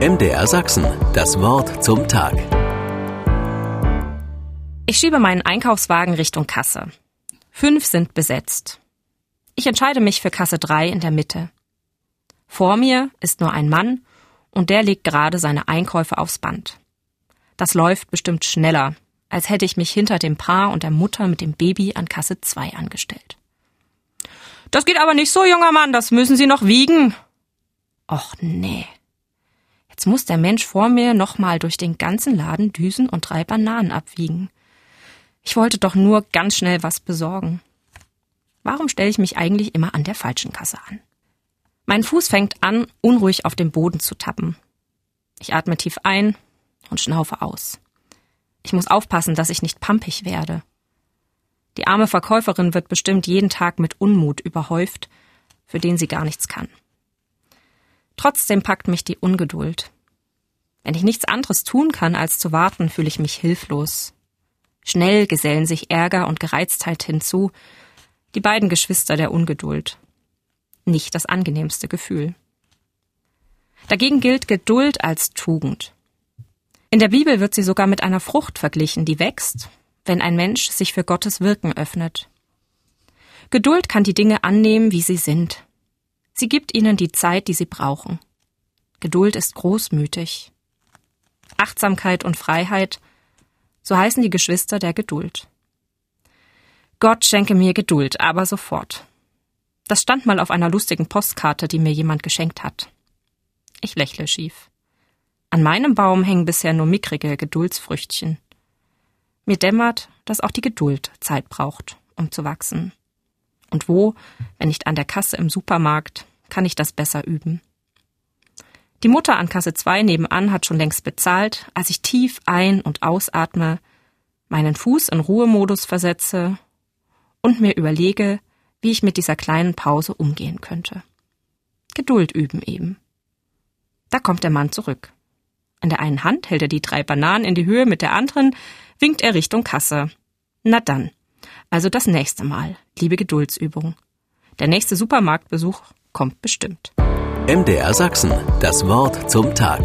MDR Sachsen, das Wort zum Tag. Ich schiebe meinen Einkaufswagen Richtung Kasse. Fünf sind besetzt. Ich entscheide mich für Kasse 3 in der Mitte. Vor mir ist nur ein Mann und der legt gerade seine Einkäufe aufs Band. Das läuft bestimmt schneller, als hätte ich mich hinter dem Paar und der Mutter mit dem Baby an Kasse 2 angestellt. Das geht aber nicht so, junger Mann, das müssen Sie noch wiegen. Och nee. Jetzt muss der Mensch vor mir nochmal durch den ganzen Laden düsen und drei Bananen abwiegen. Ich wollte doch nur ganz schnell was besorgen. Warum stelle ich mich eigentlich immer an der falschen Kasse an? Mein Fuß fängt an, unruhig auf dem Boden zu tappen. Ich atme tief ein und schnaufe aus. Ich muss aufpassen, dass ich nicht pampig werde. Die arme Verkäuferin wird bestimmt jeden Tag mit Unmut überhäuft, für den sie gar nichts kann. Trotzdem packt mich die Ungeduld. Wenn ich nichts anderes tun kann, als zu warten, fühle ich mich hilflos. Schnell gesellen sich Ärger und Gereiztheit hinzu, die beiden Geschwister der Ungeduld. Nicht das angenehmste Gefühl. Dagegen gilt Geduld als Tugend. In der Bibel wird sie sogar mit einer Frucht verglichen, die wächst, wenn ein Mensch sich für Gottes Wirken öffnet. Geduld kann die Dinge annehmen, wie sie sind. Sie gibt ihnen die Zeit, die sie brauchen. Geduld ist großmütig. Achtsamkeit und Freiheit, so heißen die Geschwister der Geduld. Gott schenke mir Geduld, aber sofort. Das stand mal auf einer lustigen Postkarte, die mir jemand geschenkt hat. Ich lächle schief. An meinem Baum hängen bisher nur mickrige Geduldsfrüchtchen. Mir dämmert, dass auch die Geduld Zeit braucht, um zu wachsen. Und wo, wenn nicht an der Kasse im Supermarkt, kann ich das besser üben? Die Mutter an Kasse 2 nebenan hat schon längst bezahlt, als ich tief ein- und ausatme, meinen Fuß in Ruhemodus versetze und mir überlege, wie ich mit dieser kleinen Pause umgehen könnte. Geduld üben eben. Da kommt der Mann zurück. In der einen Hand hält er die drei Bananen in die Höhe, mit der anderen winkt er Richtung Kasse. Na dann. Also das nächste Mal. Liebe Geduldsübung. Der nächste Supermarktbesuch kommt bestimmt. MDR Sachsen, das Wort zum Tag.